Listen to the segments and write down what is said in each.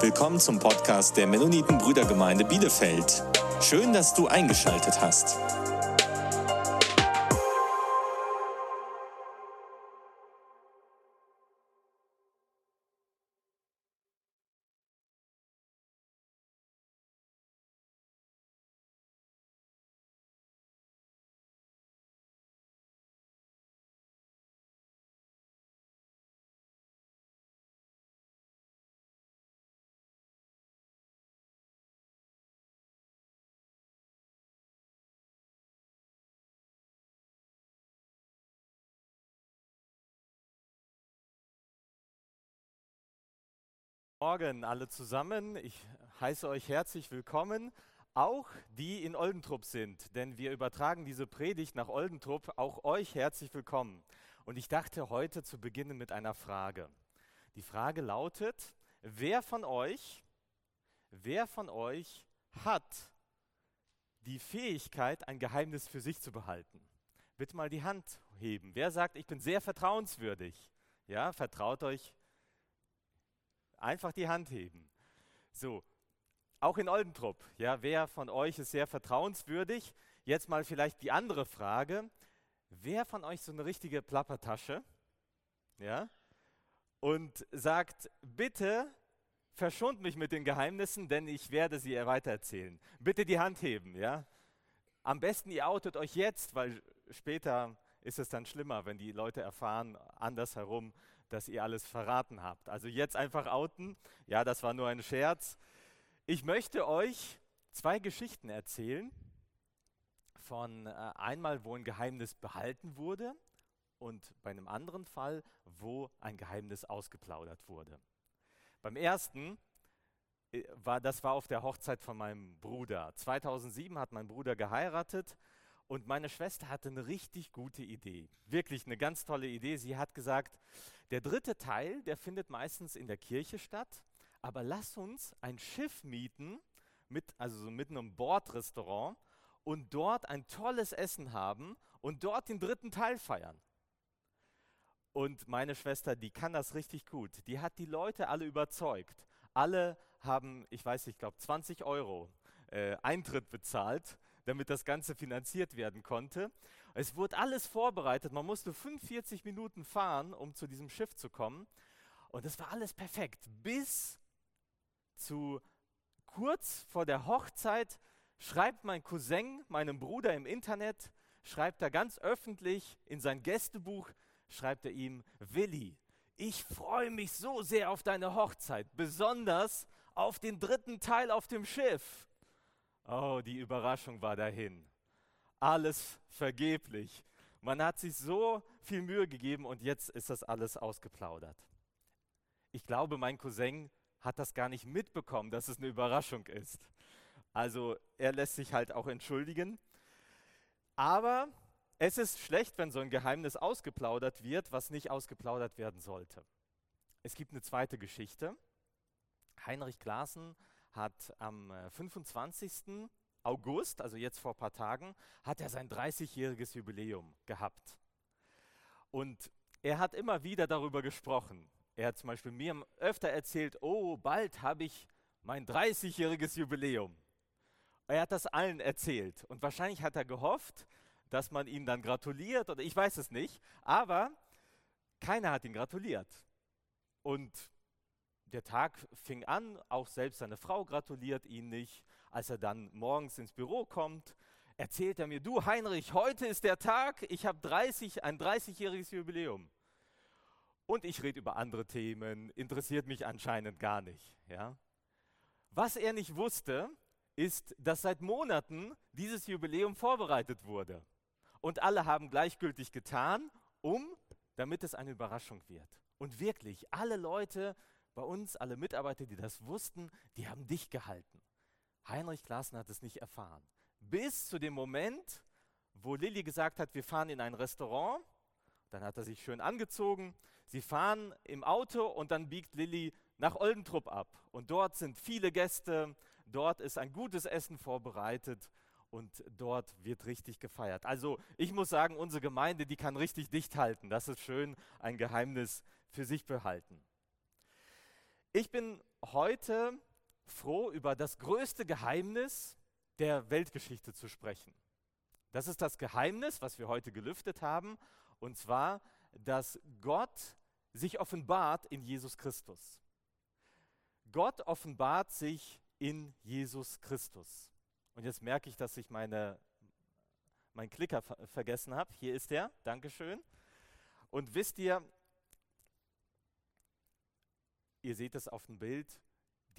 Willkommen zum Podcast der Mennoniten Brüdergemeinde Bielefeld. Schön, dass du eingeschaltet hast. Morgen alle zusammen. Ich heiße euch herzlich willkommen, auch die in Oldentrupp sind, denn wir übertragen diese Predigt nach Oldentrupp. Auch euch herzlich willkommen. Und ich dachte heute zu beginnen mit einer Frage. Die Frage lautet: Wer von euch, wer von euch hat die Fähigkeit, ein Geheimnis für sich zu behalten? Bitte mal die Hand heben. Wer sagt, ich bin sehr vertrauenswürdig? Ja, vertraut euch Einfach die Hand heben. So, auch in Oldentrupp, ja, wer von euch ist sehr vertrauenswürdig? Jetzt mal vielleicht die andere Frage. Wer von euch so eine richtige Plappertasche? Ja? Und sagt, bitte verschont mich mit den Geheimnissen, denn ich werde sie weitererzählen. Bitte die Hand heben, ja? Am besten ihr outet euch jetzt, weil später ist es dann schlimmer, wenn die Leute erfahren, andersherum, dass ihr alles verraten habt. Also jetzt einfach outen. Ja, das war nur ein Scherz. Ich möchte euch zwei Geschichten erzählen von äh, einmal, wo ein Geheimnis behalten wurde und bei einem anderen Fall, wo ein Geheimnis ausgeplaudert wurde. Beim ersten äh, war das war auf der Hochzeit von meinem Bruder. 2007 hat mein Bruder geheiratet und meine Schwester hatte eine richtig gute Idee. Wirklich eine ganz tolle Idee. Sie hat gesagt, der dritte Teil, der findet meistens in der Kirche statt, aber lass uns ein Schiff mieten, mit, also so mit einem Bordrestaurant und dort ein tolles Essen haben und dort den dritten Teil feiern. Und meine Schwester, die kann das richtig gut. Die hat die Leute alle überzeugt. Alle haben, ich weiß nicht, ich glaube 20 Euro äh, Eintritt bezahlt damit das Ganze finanziert werden konnte. Es wurde alles vorbereitet. Man musste 45 Minuten fahren, um zu diesem Schiff zu kommen. Und es war alles perfekt. Bis zu kurz vor der Hochzeit schreibt mein Cousin meinem Bruder im Internet, schreibt er ganz öffentlich in sein Gästebuch, schreibt er ihm, Willi, ich freue mich so sehr auf deine Hochzeit, besonders auf den dritten Teil auf dem Schiff. Oh, die Überraschung war dahin. Alles vergeblich. Man hat sich so viel Mühe gegeben und jetzt ist das alles ausgeplaudert. Ich glaube, mein Cousin hat das gar nicht mitbekommen, dass es eine Überraschung ist. Also er lässt sich halt auch entschuldigen. Aber es ist schlecht, wenn so ein Geheimnis ausgeplaudert wird, was nicht ausgeplaudert werden sollte. Es gibt eine zweite Geschichte. Heinrich Klaassen hat am 25. August, also jetzt vor ein paar Tagen, hat er sein 30-jähriges Jubiläum gehabt. Und er hat immer wieder darüber gesprochen. Er hat zum Beispiel mir öfter erzählt, oh, bald habe ich mein 30-jähriges Jubiläum. Er hat das allen erzählt und wahrscheinlich hat er gehofft, dass man ihm dann gratuliert oder ich weiß es nicht, aber keiner hat ihm gratuliert. Und der Tag fing an, auch selbst seine Frau gratuliert ihn nicht. Als er dann morgens ins Büro kommt, erzählt er mir, du Heinrich, heute ist der Tag, ich habe 30, ein 30-jähriges Jubiläum. Und ich rede über andere Themen, interessiert mich anscheinend gar nicht. Ja? Was er nicht wusste, ist, dass seit Monaten dieses Jubiläum vorbereitet wurde. Und alle haben gleichgültig getan, um, damit es eine Überraschung wird. Und wirklich, alle Leute bei uns, alle Mitarbeiter, die das wussten, die haben dich gehalten. Heinrich Klaassen hat es nicht erfahren. Bis zu dem Moment, wo Lilly gesagt hat, wir fahren in ein Restaurant. Dann hat er sich schön angezogen. Sie fahren im Auto und dann biegt Lilly nach Oldentrupp ab. Und dort sind viele Gäste, dort ist ein gutes Essen vorbereitet und dort wird richtig gefeiert. Also ich muss sagen, unsere Gemeinde, die kann richtig dicht halten. Das ist schön, ein Geheimnis für sich behalten. Ich bin heute froh, über das größte Geheimnis der Weltgeschichte zu sprechen. Das ist das Geheimnis, was wir heute gelüftet haben, und zwar, dass Gott sich offenbart in Jesus Christus. Gott offenbart sich in Jesus Christus. Und jetzt merke ich, dass ich meine, meinen Klicker ver vergessen habe. Hier ist er. Dankeschön. Und wisst ihr, ihr seht es auf dem Bild,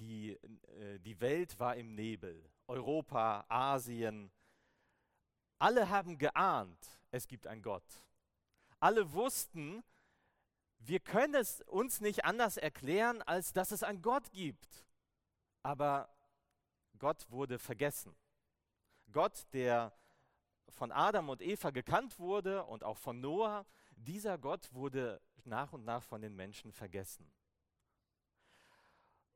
die, äh, die Welt war im Nebel. Europa, Asien. Alle haben geahnt, es gibt einen Gott. Alle wussten, wir können es uns nicht anders erklären, als dass es einen Gott gibt. Aber Gott wurde vergessen. Gott, der von Adam und Eva gekannt wurde und auch von Noah, dieser Gott wurde nach und nach von den Menschen vergessen.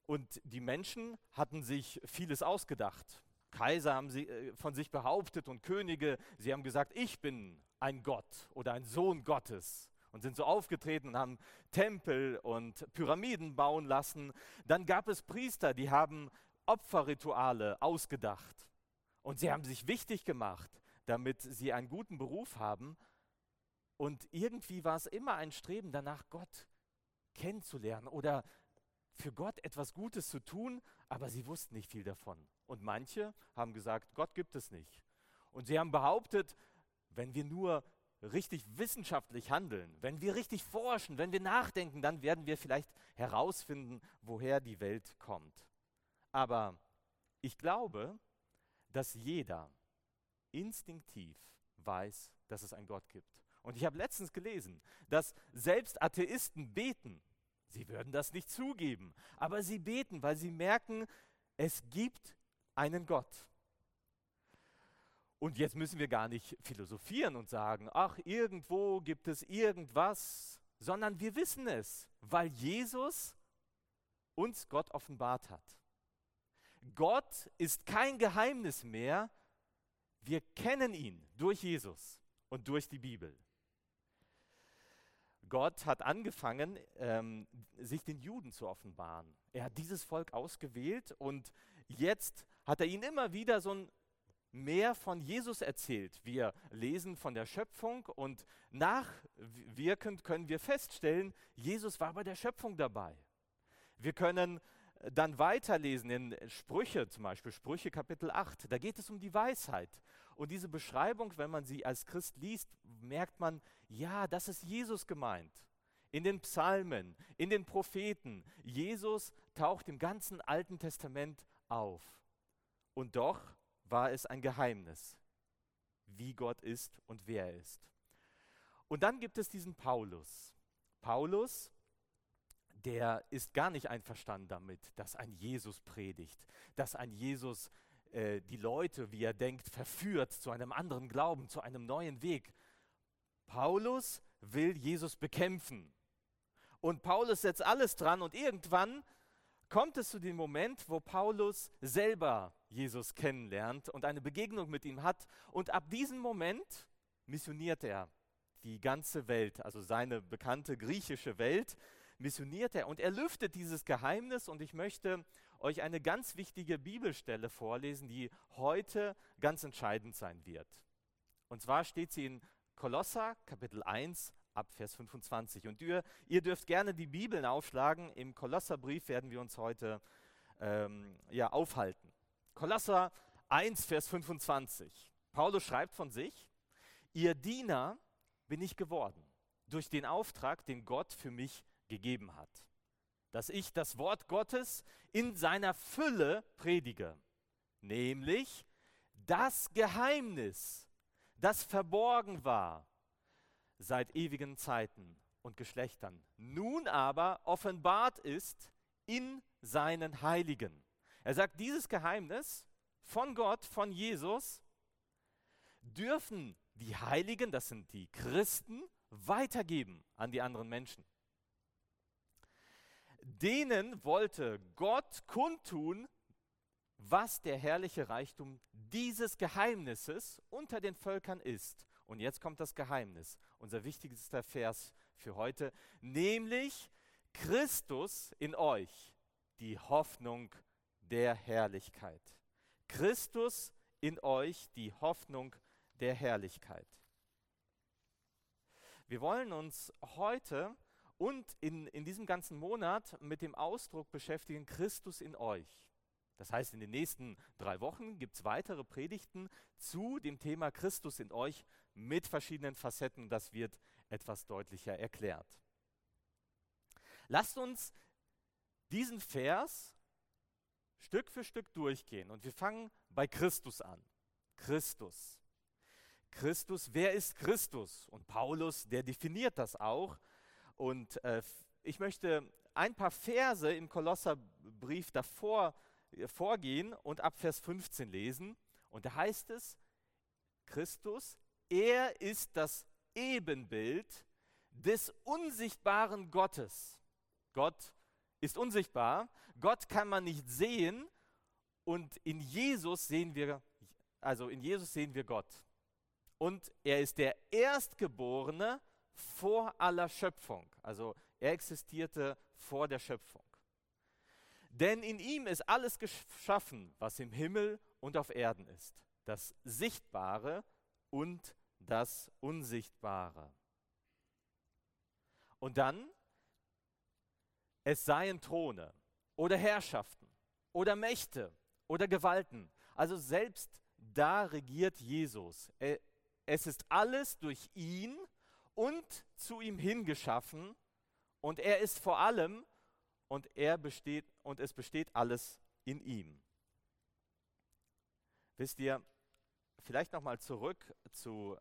Und die Menschen hatten sich vieles ausgedacht. Kaiser haben sie, äh, von sich behauptet und Könige, sie haben gesagt, ich bin ein Gott oder ein Sohn Gottes und sind so aufgetreten und haben Tempel und Pyramiden bauen lassen. Dann gab es Priester, die haben Opferrituale ausgedacht und sie haben sich wichtig gemacht, damit sie einen guten Beruf haben. Und irgendwie war es immer ein Streben danach, Gott kennenzulernen oder für Gott etwas Gutes zu tun, aber sie wussten nicht viel davon. Und manche haben gesagt, Gott gibt es nicht. Und sie haben behauptet, wenn wir nur richtig wissenschaftlich handeln, wenn wir richtig forschen, wenn wir nachdenken, dann werden wir vielleicht herausfinden, woher die Welt kommt. Aber ich glaube, dass jeder instinktiv weiß, dass es einen Gott gibt. Und ich habe letztens gelesen, dass selbst Atheisten beten, Sie würden das nicht zugeben, aber sie beten, weil sie merken, es gibt einen Gott. Und jetzt müssen wir gar nicht philosophieren und sagen, ach, irgendwo gibt es irgendwas, sondern wir wissen es, weil Jesus uns Gott offenbart hat. Gott ist kein Geheimnis mehr, wir kennen ihn durch Jesus und durch die Bibel. Gott hat angefangen, ähm, sich den Juden zu offenbaren. Er hat dieses Volk ausgewählt und jetzt hat er ihnen immer wieder so ein mehr von Jesus erzählt. Wir lesen von der Schöpfung und nachwirkend können wir feststellen, Jesus war bei der Schöpfung dabei. Wir können dann weiterlesen in Sprüche, zum Beispiel Sprüche Kapitel 8. Da geht es um die Weisheit. Und diese Beschreibung, wenn man sie als Christ liest, merkt man, ja, das ist Jesus gemeint. In den Psalmen, in den Propheten. Jesus taucht im ganzen Alten Testament auf. Und doch war es ein Geheimnis, wie Gott ist und wer er ist. Und dann gibt es diesen Paulus. Paulus, der ist gar nicht einverstanden damit, dass ein Jesus predigt, dass ein Jesus äh, die Leute, wie er denkt, verführt zu einem anderen Glauben, zu einem neuen Weg. Paulus will Jesus bekämpfen. Und Paulus setzt alles dran und irgendwann kommt es zu dem Moment, wo Paulus selber Jesus kennenlernt und eine Begegnung mit ihm hat. Und ab diesem Moment missioniert er die ganze Welt, also seine bekannte griechische Welt, missioniert er und er lüftet dieses Geheimnis und ich möchte euch eine ganz wichtige Bibelstelle vorlesen, die heute ganz entscheidend sein wird. Und zwar steht sie in Kolosser Kapitel 1 ab Vers 25. Und ihr, ihr dürft gerne die Bibeln aufschlagen. Im Kolosserbrief werden wir uns heute ähm, ja, aufhalten. Kolosser 1, Vers 25. Paulus schreibt von sich, ihr Diener bin ich geworden durch den Auftrag, den Gott für mich gegeben hat dass ich das Wort Gottes in seiner Fülle predige, nämlich das Geheimnis, das verborgen war seit ewigen Zeiten und Geschlechtern, nun aber offenbart ist in seinen Heiligen. Er sagt, dieses Geheimnis von Gott, von Jesus, dürfen die Heiligen, das sind die Christen, weitergeben an die anderen Menschen denen wollte Gott kundtun, was der herrliche Reichtum dieses Geheimnisses unter den Völkern ist. Und jetzt kommt das Geheimnis, unser wichtigster Vers für heute, nämlich Christus in euch, die Hoffnung der Herrlichkeit. Christus in euch, die Hoffnung der Herrlichkeit. Wir wollen uns heute und in, in diesem ganzen Monat mit dem Ausdruck beschäftigen, Christus in euch. Das heißt, in den nächsten drei Wochen gibt es weitere Predigten zu dem Thema Christus in euch mit verschiedenen Facetten. Das wird etwas deutlicher erklärt. Lasst uns diesen Vers Stück für Stück durchgehen und wir fangen bei Christus an. Christus. Christus, wer ist Christus? Und Paulus, der definiert das auch. Und äh, ich möchte ein paar Verse im Kolosserbrief davor vorgehen und ab Vers 15 lesen. Und da heißt es, Christus, er ist das Ebenbild des unsichtbaren Gottes. Gott ist unsichtbar, Gott kann man nicht sehen und in Jesus sehen wir, also in Jesus sehen wir Gott und er ist der Erstgeborene vor aller Schöpfung. Also er existierte vor der Schöpfung. Denn in ihm ist alles geschaffen, was im Himmel und auf Erden ist. Das Sichtbare und das Unsichtbare. Und dann, es seien Throne oder Herrschaften oder Mächte oder Gewalten. Also selbst da regiert Jesus. Es ist alles durch ihn und zu ihm hingeschaffen und er ist vor allem und er besteht und es besteht alles in ihm. Wisst ihr, vielleicht noch mal zurück zu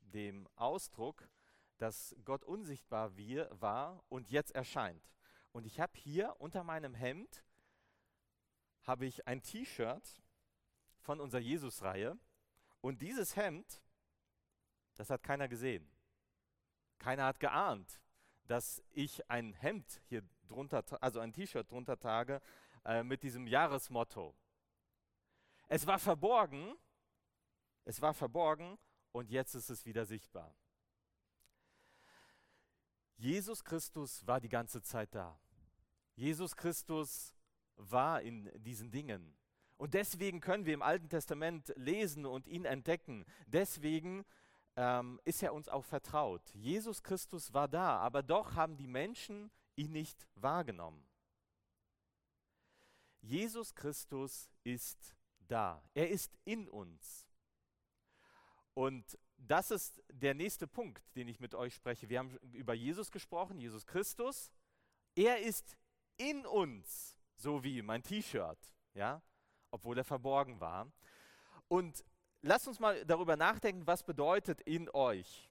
dem Ausdruck, dass Gott unsichtbar wir, war und jetzt erscheint. Und ich habe hier unter meinem Hemd habe ich ein T-Shirt von unserer Jesus-Reihe und dieses Hemd das hat keiner gesehen. Keiner hat geahnt, dass ich ein Hemd hier drunter, also ein T-Shirt drunter trage äh, mit diesem Jahresmotto. Es war verborgen, es war verborgen und jetzt ist es wieder sichtbar. Jesus Christus war die ganze Zeit da. Jesus Christus war in diesen Dingen. Und deswegen können wir im Alten Testament lesen und ihn entdecken. Deswegen ähm, ist er uns auch vertraut. Jesus Christus war da, aber doch haben die Menschen ihn nicht wahrgenommen. Jesus Christus ist da. Er ist in uns. Und das ist der nächste Punkt, den ich mit euch spreche. Wir haben über Jesus gesprochen, Jesus Christus. Er ist in uns, so wie mein T-Shirt, ja, obwohl er verborgen war. Und lasst uns mal darüber nachdenken, was bedeutet in euch.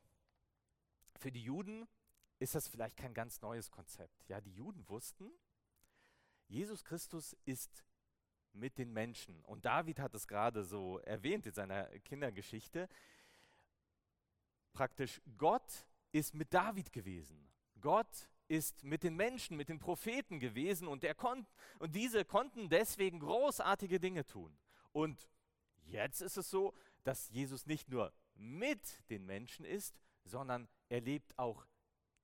Für die Juden ist das vielleicht kein ganz neues Konzept. Ja, die Juden wussten, Jesus Christus ist mit den Menschen. Und David hat es gerade so erwähnt in seiner Kindergeschichte. Praktisch Gott ist mit David gewesen. Gott ist mit den Menschen, mit den Propheten gewesen und, er kon und diese konnten deswegen großartige Dinge tun. Und Jetzt ist es so, dass Jesus nicht nur mit den Menschen ist, sondern er lebt auch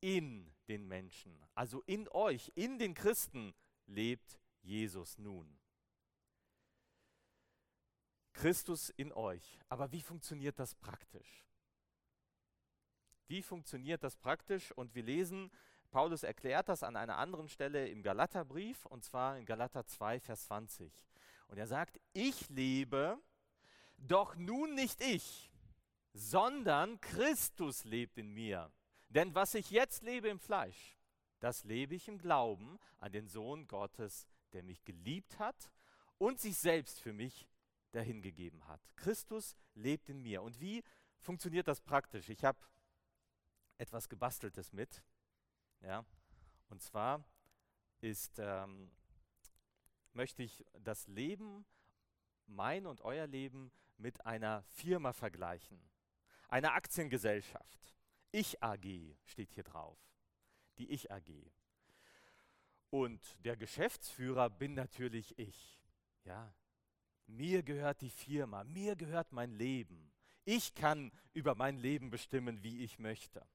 in den Menschen. Also in euch, in den Christen lebt Jesus nun. Christus in euch. Aber wie funktioniert das praktisch? Wie funktioniert das praktisch? Und wir lesen, Paulus erklärt das an einer anderen Stelle im Galaterbrief, und zwar in Galater 2, Vers 20. Und er sagt, ich lebe doch nun nicht ich, sondern Christus lebt in mir. Denn was ich jetzt lebe im Fleisch, das lebe ich im Glauben an den Sohn Gottes, der mich geliebt hat und sich selbst für mich dahingegeben hat. Christus lebt in mir. Und wie funktioniert das praktisch? Ich habe etwas Gebasteltes mit. Ja? Und zwar ist, ähm, möchte ich das Leben, mein und euer Leben, mit einer Firma vergleichen. Eine Aktiengesellschaft. Ich AG steht hier drauf. Die Ich AG. Und der Geschäftsführer bin natürlich ich. Ja? Mir gehört die Firma, mir gehört mein Leben. Ich kann über mein Leben bestimmen, wie ich möchte.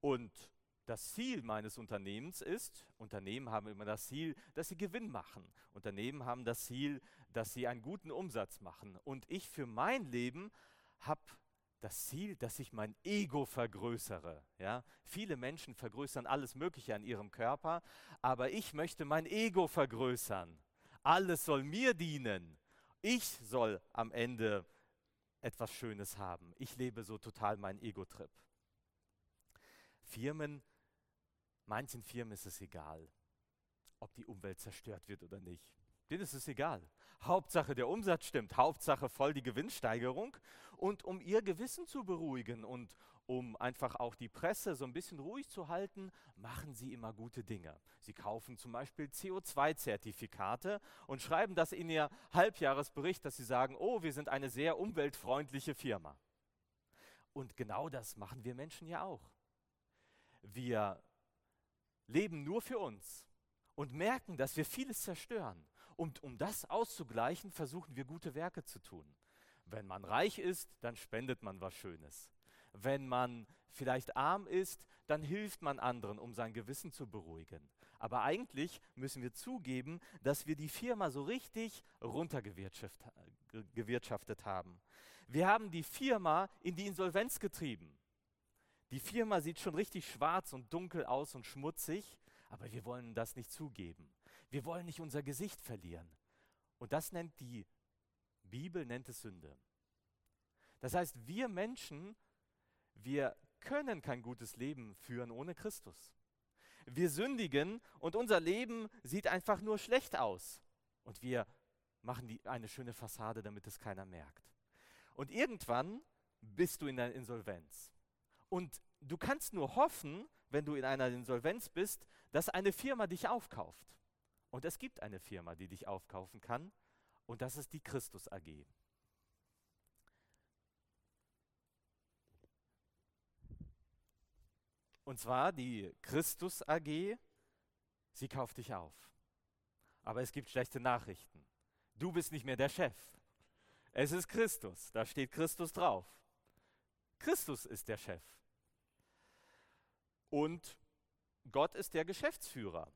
Und das Ziel meines Unternehmens ist, Unternehmen haben immer das Ziel, dass sie Gewinn machen. Unternehmen haben das Ziel, dass sie einen guten Umsatz machen. Und ich für mein Leben habe das Ziel, dass ich mein Ego vergrößere. Ja? Viele Menschen vergrößern alles Mögliche an ihrem Körper, aber ich möchte mein Ego vergrößern. Alles soll mir dienen. Ich soll am Ende etwas Schönes haben. Ich lebe so total meinen Ego-Trip. Firmen, manchen Firmen ist es egal, ob die Umwelt zerstört wird oder nicht. Denen ist es egal. Hauptsache der Umsatz stimmt, Hauptsache voll die Gewinnsteigerung. Und um ihr Gewissen zu beruhigen und um einfach auch die Presse so ein bisschen ruhig zu halten, machen sie immer gute Dinge. Sie kaufen zum Beispiel CO2-Zertifikate und schreiben das in ihr Halbjahresbericht, dass sie sagen, oh, wir sind eine sehr umweltfreundliche Firma. Und genau das machen wir Menschen ja auch. Wir leben nur für uns und merken, dass wir vieles zerstören. Und um das auszugleichen, versuchen wir gute Werke zu tun. Wenn man reich ist, dann spendet man was Schönes. Wenn man vielleicht arm ist, dann hilft man anderen, um sein Gewissen zu beruhigen. Aber eigentlich müssen wir zugeben, dass wir die Firma so richtig runtergewirtschaftet haben. Wir haben die Firma in die Insolvenz getrieben. Die Firma sieht schon richtig schwarz und dunkel aus und schmutzig, aber wir wollen das nicht zugeben. Wir wollen nicht unser Gesicht verlieren. Und das nennt die Bibel, nennt es Sünde. Das heißt, wir Menschen, wir können kein gutes Leben führen ohne Christus. Wir sündigen und unser Leben sieht einfach nur schlecht aus. Und wir machen die, eine schöne Fassade, damit es keiner merkt. Und irgendwann bist du in der Insolvenz. Und du kannst nur hoffen, wenn du in einer Insolvenz bist, dass eine Firma dich aufkauft. Und es gibt eine Firma, die dich aufkaufen kann, und das ist die Christus AG. Und zwar die Christus AG, sie kauft dich auf. Aber es gibt schlechte Nachrichten. Du bist nicht mehr der Chef. Es ist Christus, da steht Christus drauf. Christus ist der Chef. Und Gott ist der Geschäftsführer.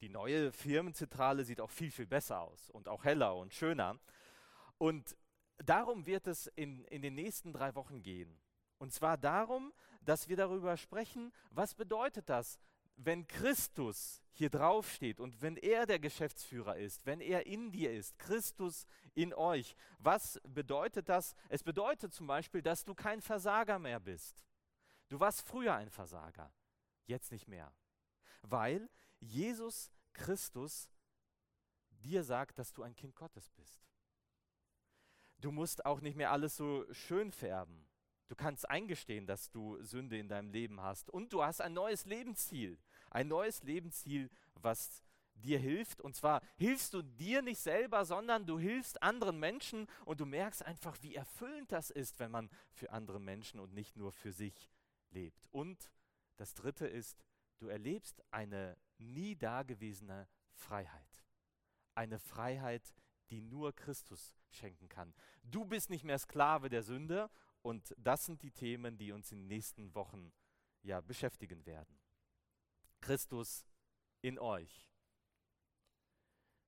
Die neue Firmenzentrale sieht auch viel, viel besser aus und auch heller und schöner. Und darum wird es in, in den nächsten drei Wochen gehen. Und zwar darum, dass wir darüber sprechen, was bedeutet das, wenn Christus hier draufsteht und wenn er der Geschäftsführer ist, wenn er in dir ist, Christus in euch. Was bedeutet das? Es bedeutet zum Beispiel, dass du kein Versager mehr bist. Du warst früher ein Versager, jetzt nicht mehr. Weil Jesus Christus dir sagt, dass du ein Kind Gottes bist. Du musst auch nicht mehr alles so schön färben. Du kannst eingestehen, dass du Sünde in deinem Leben hast. Und du hast ein neues Lebensziel. Ein neues Lebensziel, was dir hilft. Und zwar hilfst du dir nicht selber, sondern du hilfst anderen Menschen und du merkst einfach, wie erfüllend das ist, wenn man für andere Menschen und nicht nur für sich lebt. Und das Dritte ist, du erlebst eine nie dagewesene Freiheit. Eine Freiheit, die nur Christus schenken kann. Du bist nicht mehr Sklave der Sünde und das sind die Themen, die uns in den nächsten Wochen ja beschäftigen werden. Christus in euch.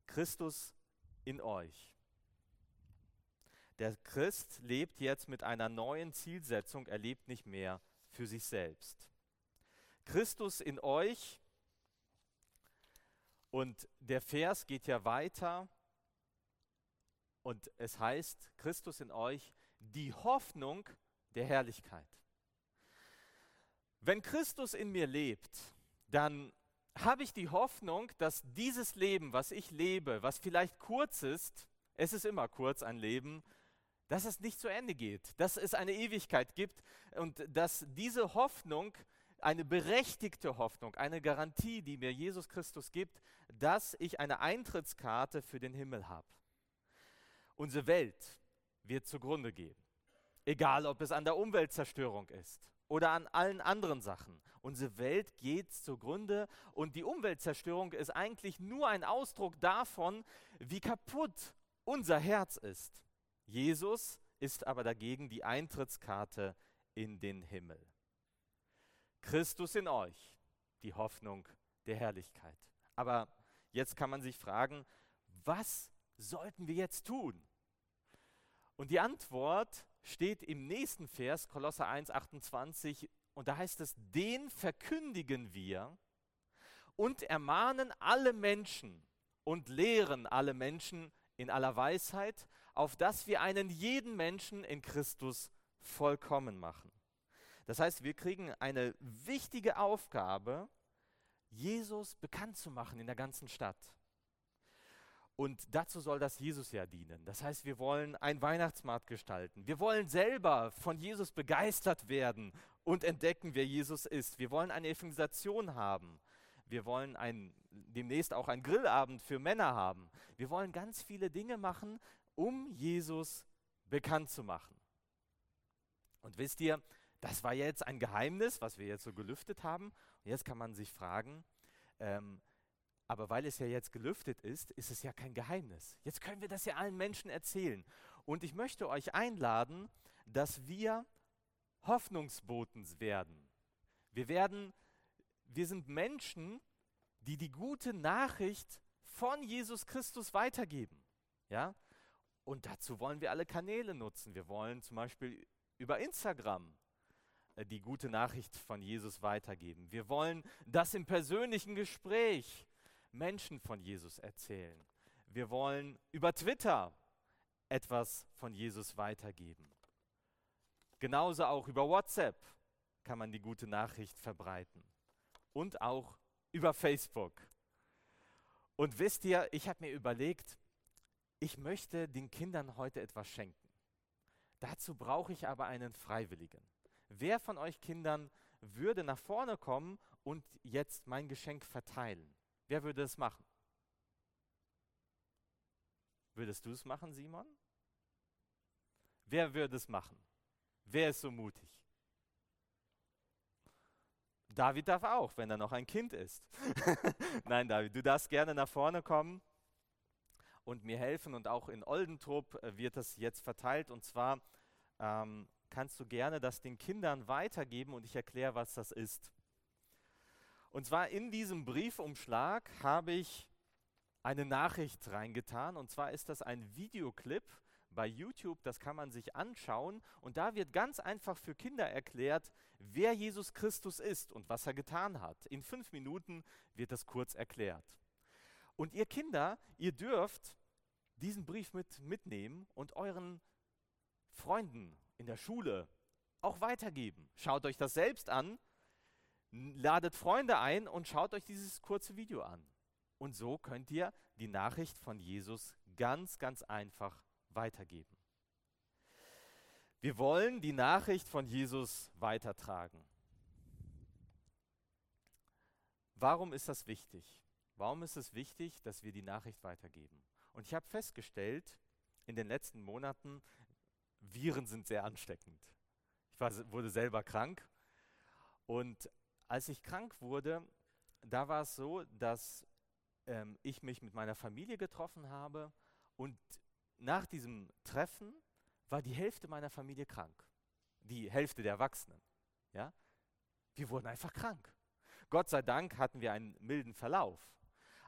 Christus in euch. Der Christ lebt jetzt mit einer neuen Zielsetzung, er lebt nicht mehr für sich selbst. Christus in euch und der Vers geht ja weiter und es heißt, Christus in euch, die Hoffnung der Herrlichkeit. Wenn Christus in mir lebt, dann habe ich die Hoffnung, dass dieses Leben, was ich lebe, was vielleicht kurz ist, es ist immer kurz ein Leben, dass es nicht zu Ende geht, dass es eine Ewigkeit gibt und dass diese Hoffnung, eine berechtigte Hoffnung, eine Garantie, die mir Jesus Christus gibt, dass ich eine Eintrittskarte für den Himmel habe. Unsere Welt wird zugrunde gehen, egal ob es an der Umweltzerstörung ist oder an allen anderen Sachen. Unsere Welt geht zugrunde und die Umweltzerstörung ist eigentlich nur ein Ausdruck davon, wie kaputt unser Herz ist. Jesus ist aber dagegen die Eintrittskarte in den Himmel. Christus in euch, die Hoffnung der Herrlichkeit. Aber jetzt kann man sich fragen, was sollten wir jetzt tun? Und die Antwort steht im nächsten Vers, Kolosser 1, 28, und da heißt es, den verkündigen wir und ermahnen alle Menschen und lehren alle Menschen in aller Weisheit, auf dass wir einen jeden Menschen in Christus vollkommen machen. Das heißt, wir kriegen eine wichtige Aufgabe, Jesus bekannt zu machen in der ganzen Stadt. Und dazu soll das Jesusjahr dienen. Das heißt, wir wollen einen Weihnachtsmarkt gestalten. Wir wollen selber von Jesus begeistert werden und entdecken, wer Jesus ist. Wir wollen eine Evangelisation haben. Wir wollen ein, demnächst auch einen Grillabend für Männer haben. Wir wollen ganz viele Dinge machen, um Jesus bekannt zu machen. Und wisst ihr, das war jetzt ein Geheimnis, was wir jetzt so gelüftet haben. Und jetzt kann man sich fragen, ähm, aber weil es ja jetzt gelüftet ist, ist es ja kein Geheimnis. Jetzt können wir das ja allen Menschen erzählen. Und ich möchte euch einladen, dass wir Hoffnungsboten werden. Wir werden, wir sind Menschen, die die gute Nachricht von Jesus Christus weitergeben. Ja? Und dazu wollen wir alle Kanäle nutzen. Wir wollen zum Beispiel über Instagram die gute Nachricht von Jesus weitergeben. Wir wollen das im persönlichen Gespräch Menschen von Jesus erzählen. Wir wollen über Twitter etwas von Jesus weitergeben. Genauso auch über WhatsApp kann man die gute Nachricht verbreiten. Und auch über Facebook. Und wisst ihr, ich habe mir überlegt, ich möchte den Kindern heute etwas schenken. Dazu brauche ich aber einen Freiwilligen. Wer von euch Kindern würde nach vorne kommen und jetzt mein Geschenk verteilen? Wer würde es machen? Würdest du es machen, Simon? Wer würde es machen? Wer ist so mutig? David darf auch, wenn er noch ein Kind ist. Nein, David, du darfst gerne nach vorne kommen und mir helfen. Und auch in Oldentrupp äh, wird das jetzt verteilt. Und zwar ähm, kannst du gerne das den Kindern weitergeben und ich erkläre, was das ist. Und zwar in diesem Briefumschlag habe ich eine Nachricht reingetan. Und zwar ist das ein Videoclip bei YouTube, das kann man sich anschauen. Und da wird ganz einfach für Kinder erklärt, wer Jesus Christus ist und was er getan hat. In fünf Minuten wird das kurz erklärt. Und ihr Kinder, ihr dürft diesen Brief mit mitnehmen und euren Freunden in der Schule auch weitergeben. Schaut euch das selbst an ladet Freunde ein und schaut euch dieses kurze Video an. Und so könnt ihr die Nachricht von Jesus ganz, ganz einfach weitergeben. Wir wollen die Nachricht von Jesus weitertragen. Warum ist das wichtig? Warum ist es wichtig, dass wir die Nachricht weitergeben? Und ich habe festgestellt, in den letzten Monaten, Viren sind sehr ansteckend. Ich war, wurde selber krank und als ich krank wurde, da war es so, dass ähm, ich mich mit meiner Familie getroffen habe und nach diesem Treffen war die Hälfte meiner Familie krank. Die Hälfte der Erwachsenen. Ja? Wir wurden einfach krank. Gott sei Dank hatten wir einen milden Verlauf.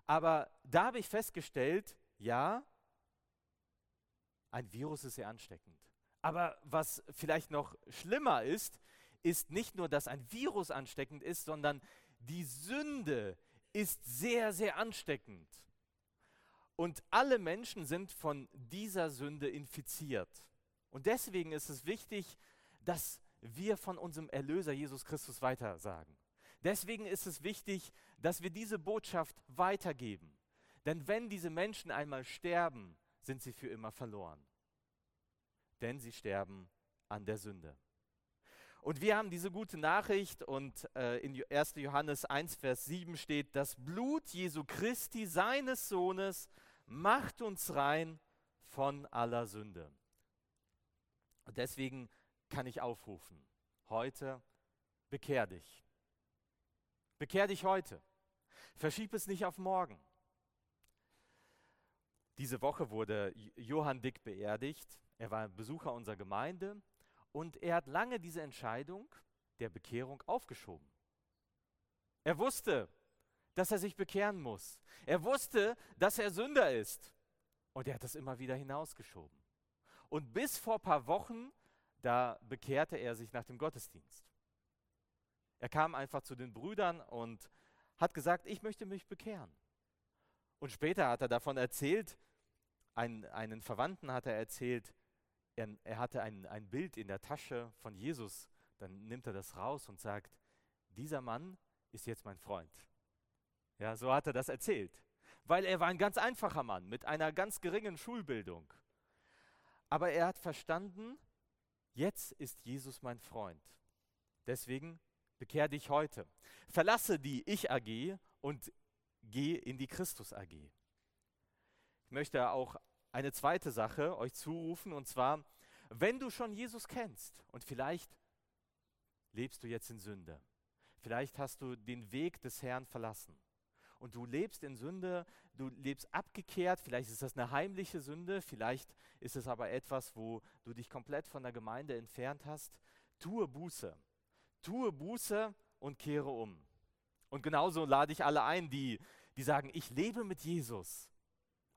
Aber da habe ich festgestellt, ja, ein Virus ist sehr ansteckend. Aber was vielleicht noch schlimmer ist, ist nicht nur, dass ein Virus ansteckend ist, sondern die Sünde ist sehr, sehr ansteckend. Und alle Menschen sind von dieser Sünde infiziert. Und deswegen ist es wichtig, dass wir von unserem Erlöser Jesus Christus weitersagen. Deswegen ist es wichtig, dass wir diese Botschaft weitergeben. Denn wenn diese Menschen einmal sterben, sind sie für immer verloren. Denn sie sterben an der Sünde. Und wir haben diese gute Nachricht und äh, in 1. Johannes 1, Vers 7 steht, das Blut Jesu Christi, seines Sohnes, macht uns rein von aller Sünde. Und deswegen kann ich aufrufen, heute bekehr dich. Bekehr dich heute. Verschieb es nicht auf morgen. Diese Woche wurde Johann Dick beerdigt. Er war Besucher unserer Gemeinde und er hat lange diese Entscheidung der Bekehrung aufgeschoben. Er wusste, dass er sich bekehren muss. Er wusste, dass er Sünder ist. Und er hat das immer wieder hinausgeschoben. Und bis vor ein paar Wochen, da bekehrte er sich nach dem Gottesdienst. Er kam einfach zu den Brüdern und hat gesagt, ich möchte mich bekehren. Und später hat er davon erzählt, ein, einen Verwandten hat er erzählt, er, er hatte ein, ein Bild in der Tasche von Jesus. Dann nimmt er das raus und sagt, dieser Mann ist jetzt mein Freund. Ja, so hat er das erzählt. Weil er war ein ganz einfacher Mann mit einer ganz geringen Schulbildung. Aber er hat verstanden, jetzt ist Jesus mein Freund. Deswegen bekehr dich heute. Verlasse die Ich-AG und geh in die Christus-AG. Ich möchte auch eine zweite Sache euch zurufen, und zwar, wenn du schon Jesus kennst und vielleicht lebst du jetzt in Sünde, vielleicht hast du den Weg des Herrn verlassen und du lebst in Sünde, du lebst abgekehrt, vielleicht ist das eine heimliche Sünde, vielleicht ist es aber etwas, wo du dich komplett von der Gemeinde entfernt hast, tue Buße. Tue Buße und kehre um. Und genauso lade ich alle ein, die, die sagen, ich lebe mit Jesus,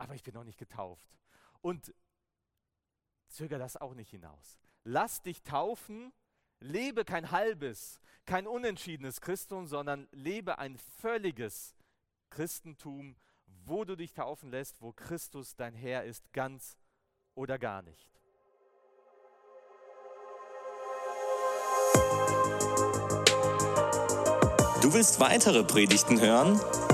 aber ich bin noch nicht getauft. Und zöger das auch nicht hinaus. Lass dich taufen, lebe kein halbes, kein unentschiedenes Christum, sondern lebe ein völliges Christentum, wo du dich taufen lässt, wo Christus dein Herr ist, ganz oder gar nicht. Du willst weitere Predigten hören?